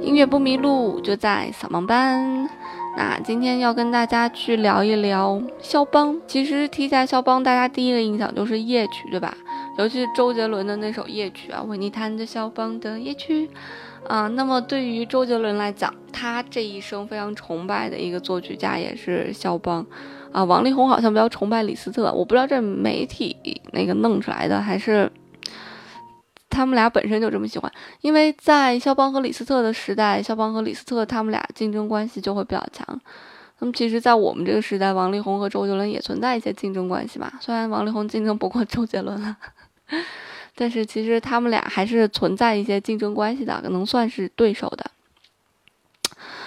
音乐不迷路，就在扫盲班。那今天要跟大家去聊一聊肖邦。其实提起来肖邦，大家第一个印象就是夜曲，对吧？尤其是周杰伦的那首夜曲啊，为你弹着肖邦的夜曲啊。那么对于周杰伦来讲，他这一生非常崇拜的一个作曲家也是肖邦啊。王力宏好像比较崇拜李斯特，我不知道这媒体那个弄出来的还是。他们俩本身就这么喜欢，因为在肖邦和李斯特的时代，肖邦和李斯特他们俩竞争关系就会比较强。那么，其实，在我们这个时代，王力宏和周杰伦也存在一些竞争关系吧。虽然王力宏竞争不过周杰伦了，但是其实他们俩还是存在一些竞争关系的，能算是对手的。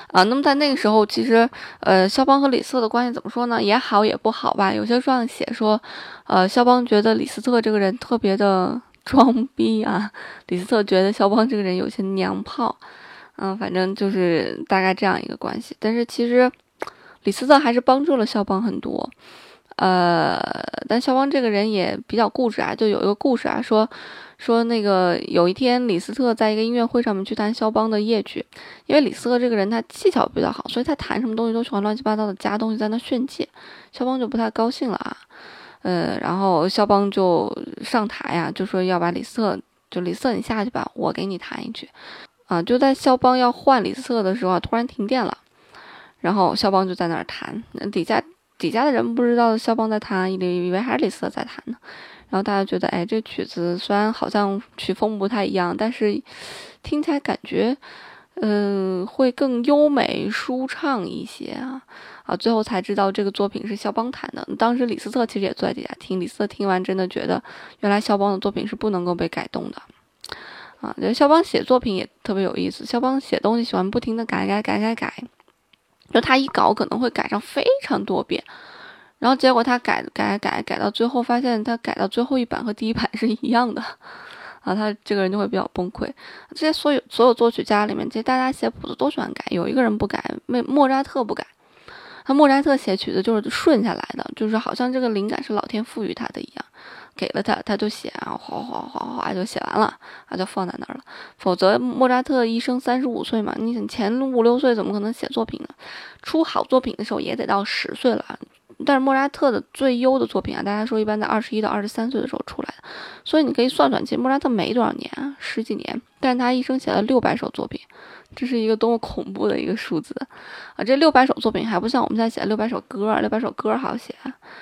啊，那么在那个时候，其实，呃，肖邦和李斯特的关系怎么说呢？也好也不好吧。有些书上写说，呃，肖邦觉得李斯特这个人特别的。装逼啊！李斯特觉得肖邦这个人有些娘炮，嗯，反正就是大概这样一个关系。但是其实李斯特还是帮助了肖邦很多，呃，但肖邦这个人也比较固执啊。就有一个故事啊，说说那个有一天李斯特在一个音乐会上面去弹肖邦的夜曲，因为李斯特这个人他技巧比较好，所以他弹什么东西都喜欢乱七八糟的加东西在那炫技，肖邦就不太高兴了啊。呃，然后肖邦就上台呀，就说要把李斯特，就李斯特你下去吧，我给你弹一曲，啊，就在肖邦要换李斯特的时候，突然停电了，然后肖邦就在那儿弹，底下底下的人不知道肖邦在弹，以以为还是李斯特在弹呢，然后大家觉得，哎，这曲子虽然好像曲风不太一样，但是听起来感觉。嗯，会更优美舒畅一些啊啊！最后才知道这个作品是肖邦弹的。当时李斯特其实也坐在底下听，李斯特听完真的觉得，原来肖邦的作品是不能够被改动的啊！觉得肖邦写作品也特别有意思，肖邦写东西喜欢不停的改改改改改，就他一稿可能会改上非常多遍，然后结果他改改改改到最后，发现他改到最后一版和第一版是一样的。啊，他这个人就会比较崩溃。这些所有所有作曲家里面，这些大家写谱子都喜欢改，有一个人不改，莫莫扎特不改。他莫扎特写曲子就是顺下来的，就是好像这个灵感是老天赋予他的一样，给了他他就写啊，哗哗哗哗就写完了，啊就放在那儿了。否则莫扎特一生三十五岁嘛，你想前五六岁怎么可能写作品呢？出好作品的时候也得到十岁了。但是莫扎特的最优的作品啊，大家说一般在二十一到二十三岁的时候出来的，所以你可以算算，其实莫扎特没多少年，十几年，但是他一生写了六百首作品，这是一个多么恐怖的一个数字啊！这六百首作品还不像我们现在写的六百首歌，六百首歌好写，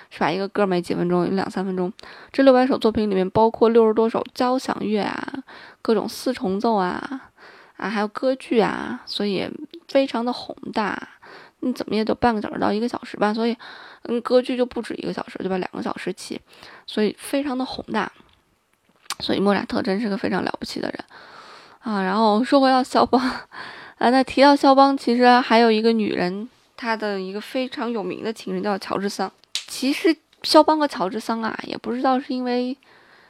是吧？一个歌没几分钟，有两三分钟。这六百首作品里面包括六十多首交响乐啊，各种四重奏啊，啊，还有歌剧啊，所以非常的宏大。你怎么也得半个小时到一个小时吧，所以，嗯，歌剧就不止一个小时，对吧？两个小时起，所以非常的宏大。所以莫扎特真是个非常了不起的人啊。然后说回到肖邦，啊，那提到肖邦，其实还有一个女人，她的一个非常有名的情人叫乔治桑。其实肖邦和乔治桑啊，也不知道是因为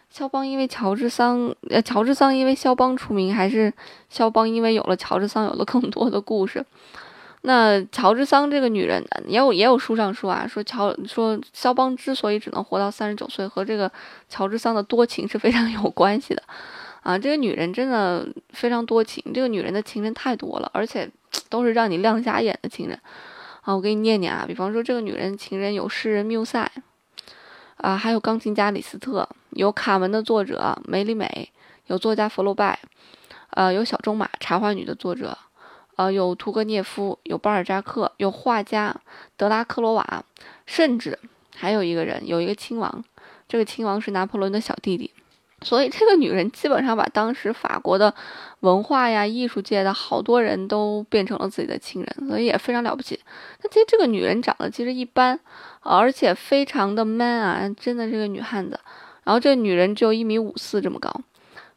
肖邦因为乔治桑，呃，乔治桑因为肖邦出名，还是肖邦因为有了乔治桑有了更多的故事。那乔治桑这个女人也有也有书上说啊，说乔说肖邦之所以只能活到三十九岁，和这个乔治桑的多情是非常 有关系的，啊，这个女人真的非常多情，这个女人的情人太多了，而且 都是让你亮瞎眼的情人，啊，我给你念念啊，比方说这个女人情人有诗人缪塞，啊，还有钢琴家李斯特，有卡门的作者梅里美，有作家弗洛拜，呃，有小仲马茶花女的作者。呃，有屠格涅夫，有巴尔扎克，有画家德拉克罗瓦，甚至还有一个人，有一个亲王，这个亲王是拿破仑的小弟弟。所以这个女人基本上把当时法国的文化呀、艺术界的好多人都变成了自己的亲人，所以也非常了不起。那其实这个女人长得其实一般，而且非常的 man 啊，真的是个女汉子。然后这个女人只有一米五四这么高。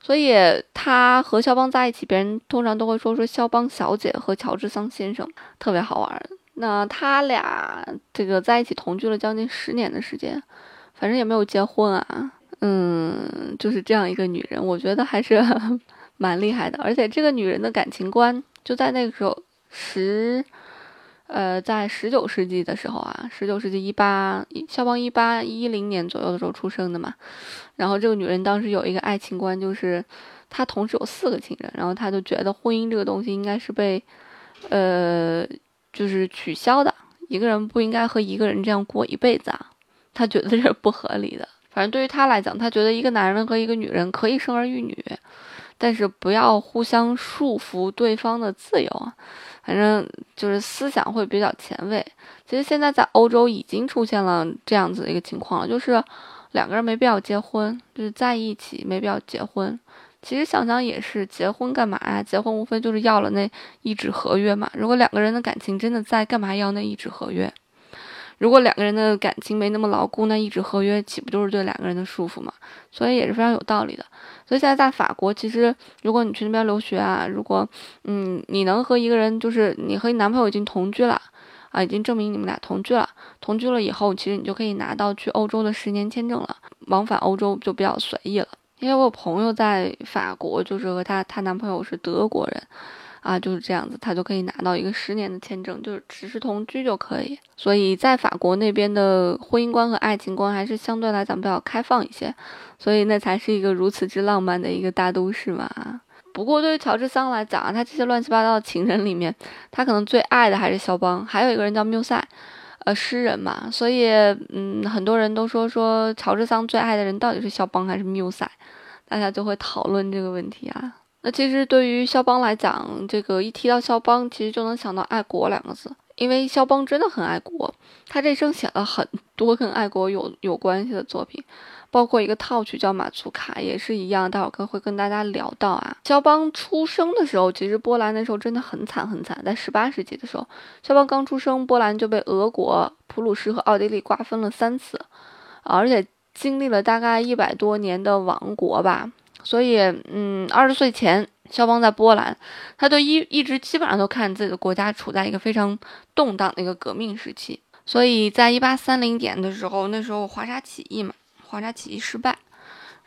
所以他和肖邦在一起，别人通常都会说说肖邦小姐和乔治桑先生特别好玩。那他俩这个在一起同居了将近十年的时间，反正也没有结婚啊。嗯，就是这样一个女人，我觉得还是 蛮厉害的。而且这个女人的感情观就在那个时候十，呃，在十九世纪的时候啊，十九世纪一八，肖邦一八一零年左右的时候出生的嘛。然后这个女人当时有一个爱情观，就是她同时有四个情人，然后她就觉得婚姻这个东西应该是被，呃，就是取消的，一个人不应该和一个人这样过一辈子啊，她觉得这是不合理的。反正对于她来讲，她觉得一个男人和一个女人可以生儿育女，但是不要互相束缚对方的自由啊。反正就是思想会比较前卫。其实现在在欧洲已经出现了这样子的一个情况了，就是两个人没必要结婚，就是在一起没必要结婚。其实想想也是，结婚干嘛呀？结婚无非就是要了那一纸合约嘛。如果两个人的感情真的在，干嘛要那一纸合约？如果两个人的感情没那么牢固，那一纸合约岂不就是对两个人的束缚吗？所以也是非常有道理的。所以现在在法国，其实如果你去那边留学啊，如果嗯你能和一个人，就是你和你男朋友已经同居了啊，已经证明你们俩同居了，同居了以后，其实你就可以拿到去欧洲的十年签证了，往返欧洲就比较随意了。因为我有朋友在法国，就是和她她男朋友是德国人。啊，就是这样子，他就可以拿到一个十年的签证，就是只是同居就可以。所以在法国那边的婚姻观和爱情观还是相对来讲比较开放一些，所以那才是一个如此之浪漫的一个大都市嘛。不过对于乔治桑来讲啊，他这些乱七八糟的情人里面，他可能最爱的还是肖邦，还有一个人叫缪塞，呃，诗人嘛。所以，嗯，很多人都说说乔治桑最爱的人到底是肖邦还是缪塞，大家就会讨论这个问题啊。那其实对于肖邦来讲，这个一提到肖邦，其实就能想到爱国两个字，因为肖邦真的很爱国，他这生写了很多跟爱国有有关系的作品，包括一个套曲叫《马祖卡》，也是一样，待会儿会跟大家聊到啊。肖邦出生的时候，其实波兰那时候真的很惨很惨，在十八世纪的时候，肖邦刚出生，波兰就被俄国、普鲁士和奥地利瓜分了三次，而且经历了大概一百多年的亡国吧。所以，嗯，二十岁前，肖邦在波兰，他就一一直基本上都看自己的国家处在一个非常动荡的一个革命时期。所以在一八三零年的时候，那时候华沙起义嘛，华沙起义失败，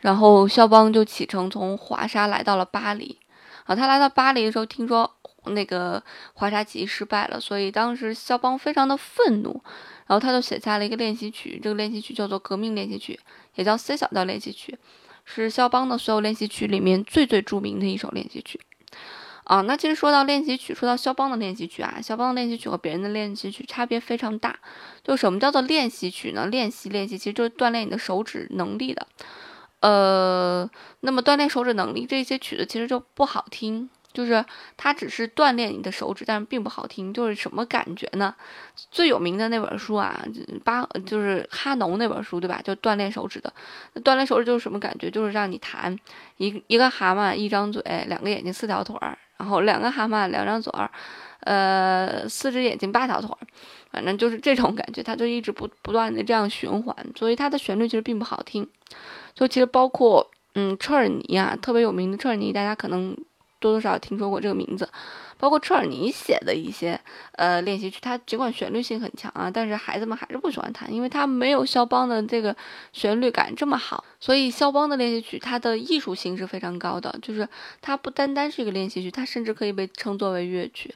然后肖邦就启程从华沙来到了巴黎。啊，他来到巴黎的时候，听说那个华沙起义失败了，所以当时肖邦非常的愤怒，然后他就写下了一个练习曲，这个练习曲叫做《革命练习曲》，也叫 C 小调练习曲。是肖邦的所有练习曲里面最最著名的一首练习曲，啊，那其实说到练习曲，说到肖邦的练习曲啊，肖邦的练习曲和别人的练习曲差别非常大。就什么叫做练习曲呢？练习练习，其实就是锻炼你的手指能力的。呃，那么锻炼手指能力，这些曲子其实就不好听。就是它只是锻炼你的手指，但是并不好听。就是什么感觉呢？最有名的那本书啊，巴就是哈农那本书，对吧？就锻炼手指的。那锻炼手指就是什么感觉？就是让你弹一一个蛤蟆一张嘴，两个眼睛四条腿儿，然后两个蛤蟆两张嘴儿，呃，四只眼睛八条腿儿，反正就是这种感觉。它就一直不不断的这样循环，所以它的旋律其实并不好听。就其实包括嗯，车尔尼啊，特别有名的车尔尼，大家可能。多多少少听说过这个名字，包括车尔尼写的一些呃练习曲，它尽管旋律性很强啊，但是孩子们还是不喜欢弹，因为它没有肖邦的这个旋律感这么好。所以肖邦的练习曲，它的艺术性是非常高的，就是它不单单是一个练习曲，它甚至可以被称作为乐曲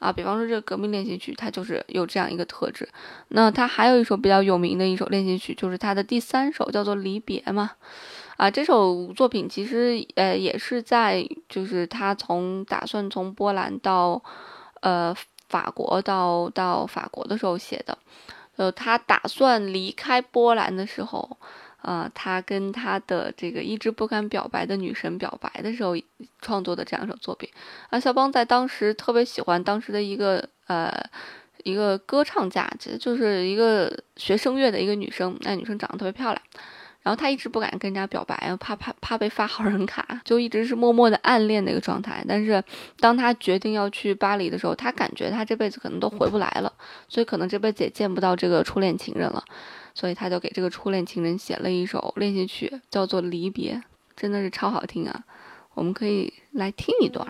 啊。比方说这个革命练习曲，它就是有这样一个特质。那它还有一首比较有名的一首练习曲，就是它的第三首，叫做离别嘛。啊，这首作品其实呃也是在，就是他从打算从波兰到，呃法国到到法国的时候写的，呃他打算离开波兰的时候，啊他跟他的这个一直不敢表白的女神表白的时候创作的这样一首作品。啊，肖邦在当时特别喜欢当时的一个呃一个歌唱家，其实就是一个学声乐的一个女生，那女生长得特别漂亮。然后他一直不敢跟人家表白，怕怕怕被发好人卡，就一直是默默的暗恋的一个状态。但是当他决定要去巴黎的时候，他感觉他这辈子可能都回不来了，所以可能这辈子也见不到这个初恋情人了，所以他就给这个初恋情人写了一首练习曲，叫做《离别》，真的是超好听啊！我们可以来听一段。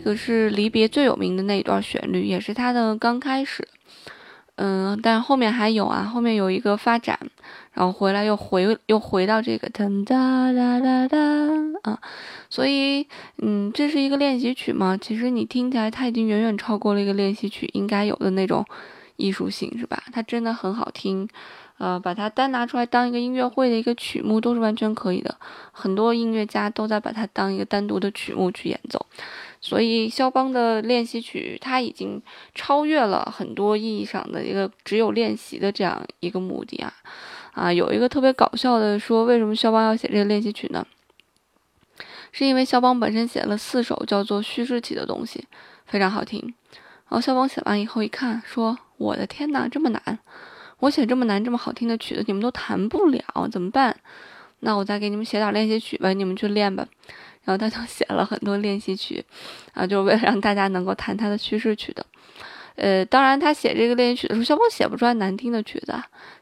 个是离别最有名的那一段旋律，也是他的刚开始。嗯，但后面还有啊，后面有一个发展，然后回来又回又回到这个噔哒哒哒哒啊，所以嗯，这是一个练习曲吗？其实你听起来，它已经远远超过了一个练习曲应该有的那种艺术性，是吧？它真的很好听，呃，把它单拿出来当一个音乐会的一个曲目都是完全可以的，很多音乐家都在把它当一个单独的曲目去演奏。所以肖邦的练习曲，它已经超越了很多意义上的一个只有练习的这样一个目的啊啊！有一个特别搞笑的说，为什么肖邦要写这个练习曲呢？是因为肖邦本身写了四首叫做叙事体的东西，非常好听。然后肖邦写完以后一看，说：“我的天哪，这么难！我写这么难、这么好听的曲子，你们都弹不了，怎么办？那我再给你们写点练习曲吧，你们去练吧。”然后他就写了很多练习曲，啊，就是为了让大家能够弹他的叙事曲的。呃，当然他写这个练习曲的时候，肖邦写不出来难听的曲子，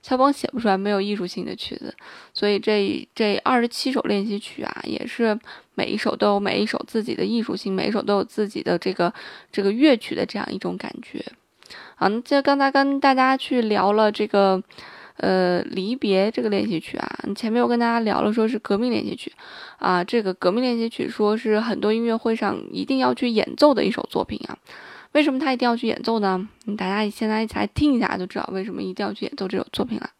肖邦写不出来没有艺术性的曲子。所以这这二十七首练习曲啊，也是每一首都有每一首自己的艺术性，每一首都有自己的这个这个乐曲的这样一种感觉。啊，那这刚才跟大家去聊了这个。呃，离别这个练习曲啊，前面我跟大家聊了，说是革命练习曲，啊，这个革命练习曲说是很多音乐会上一定要去演奏的一首作品啊。为什么他一定要去演奏呢？大家现在一起来听一下就知道为什么一定要去演奏这首作品了。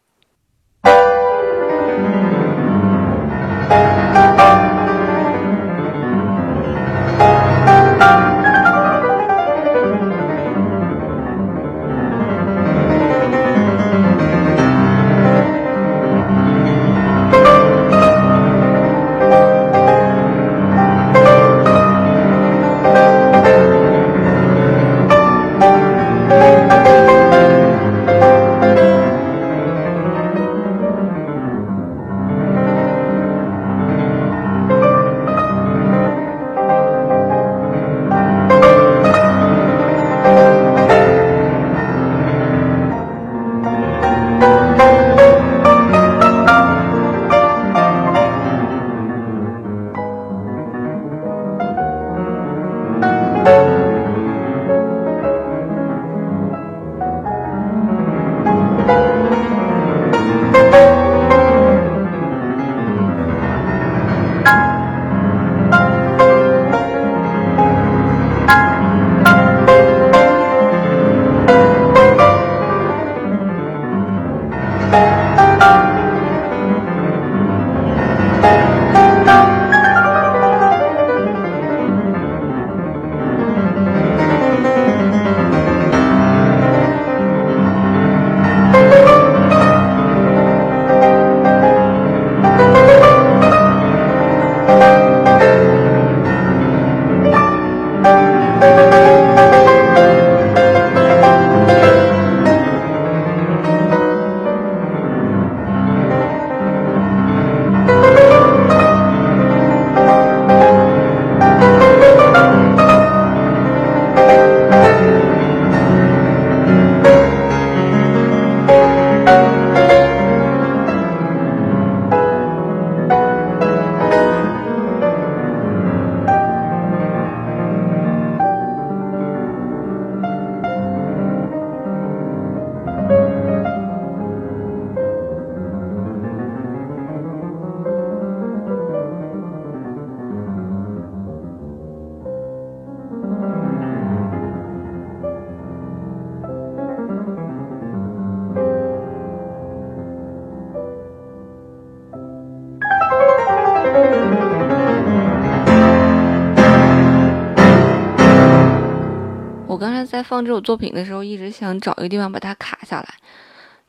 我刚才在放这首作品的时候，一直想找一个地方把它卡下来，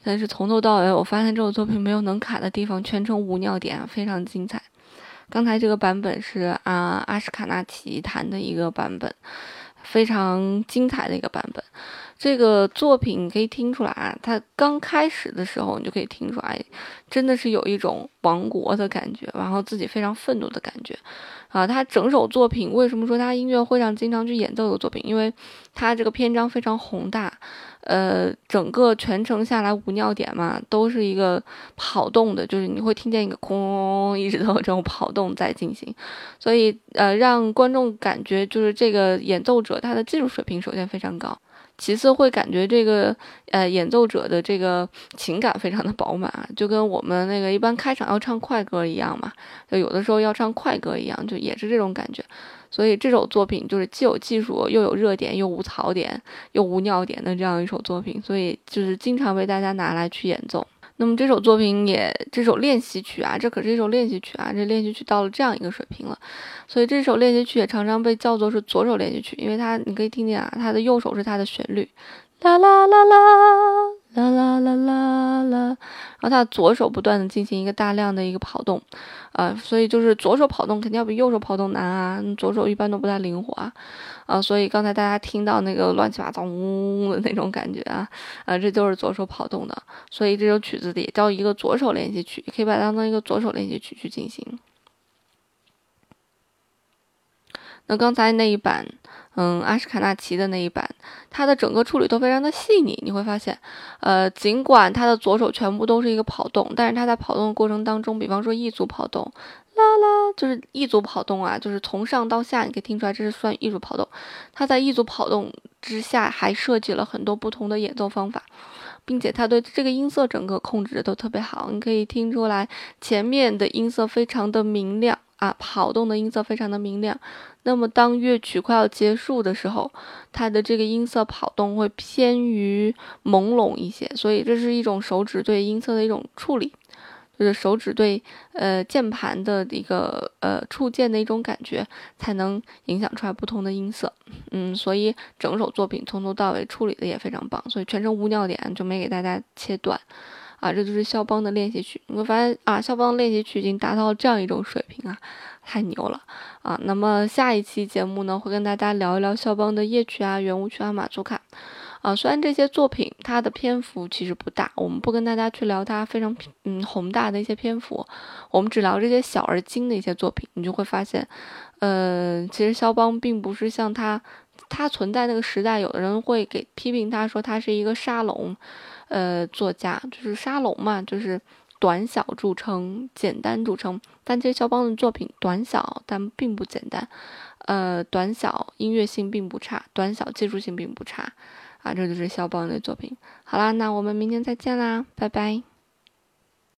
但是从头到尾，我发现这首作品没有能卡的地方，全程无尿点，非常精彩。刚才这个版本是啊，阿什卡纳奇谈的一个版本，非常精彩的一个版本。这个作品你可以听出来啊，它刚开始的时候你就可以听出来，真的是有一种亡国的感觉，然后自己非常愤怒的感觉。啊，他整首作品为什么说他音乐会上经常去演奏的作品？因为他这个篇章非常宏大，呃，整个全程下来无尿点嘛，都是一个跑动的，就是你会听见一个空，一直都有这种跑动在进行，所以呃，让观众感觉就是这个演奏者他的技术水平首先非常高。其次会感觉这个呃演奏者的这个情感非常的饱满，就跟我们那个一般开场要唱快歌一样嘛，就有的时候要唱快歌一样，就也是这种感觉。所以这首作品就是既有技术，又有热点，又无槽点，又无尿点的这样一首作品，所以就是经常被大家拿来去演奏。那么这首作品也，这首练习曲啊，这可是一首练习曲啊，这练习曲到了这样一个水平了，所以这首练习曲也常常被叫做是左手练习曲，因为它你可以听见啊，它的右手是它的旋律，啦啦啦啦。啦啦啦啦啦，然后他左手不断的进行一个大量的一个跑动，啊，所以就是左手跑动肯定要比右手跑动难啊，左手一般都不太灵活啊，啊，所以刚才大家听到那个乱七八糟嗡的那种感觉啊，啊，这就是左手跑动的，所以这首曲子也叫一个左手练习曲，可以把它当成一个左手练习曲去进行。那刚才那一版。嗯，阿什卡纳奇的那一版，它的整个处理都非常的细腻。你会发现，呃，尽管他的左手全部都是一个跑动，但是他在跑动的过程当中，比方说一组跑动，啦啦，就是一组跑动啊，就是从上到下，你可以听出来这是算一组跑动。他在一组跑动之下，还设计了很多不同的演奏方法，并且他对这个音色整个控制的都特别好。你可以听出来，前面的音色非常的明亮。啊，跑动的音色非常的明亮。那么当乐曲快要结束的时候，它的这个音色跑动会偏于朦胧一些。所以这是一种手指对音色的一种处理，就是手指对呃键盘的一个呃触键的一种感觉，才能影响出来不同的音色。嗯，所以整首作品从头到尾处理的也非常棒。所以全程无尿点就没给大家切断。啊，这就是肖邦的练习曲。你会发现啊，肖邦的练习曲已经达到了这样一种水平啊，太牛了啊！那么下一期节目呢，会跟大家聊一聊肖邦的夜曲啊、圆舞曲啊、马祖卡啊。虽然这些作品它的篇幅其实不大，我们不跟大家去聊它非常嗯宏大的一些篇幅，我们只聊这些小而精的一些作品。你就会发现，呃，其实肖邦并不是像他他存在那个时代，有的人会给批评他说他是一个沙龙。呃，作家就是沙龙嘛，就是短小著称、简单著称。但这肖邦的作品短小，但并不简单。呃，短小音乐性并不差，短小技术性并不差。啊，这就是肖邦的作品。好啦，那我们明天再见啦，拜拜。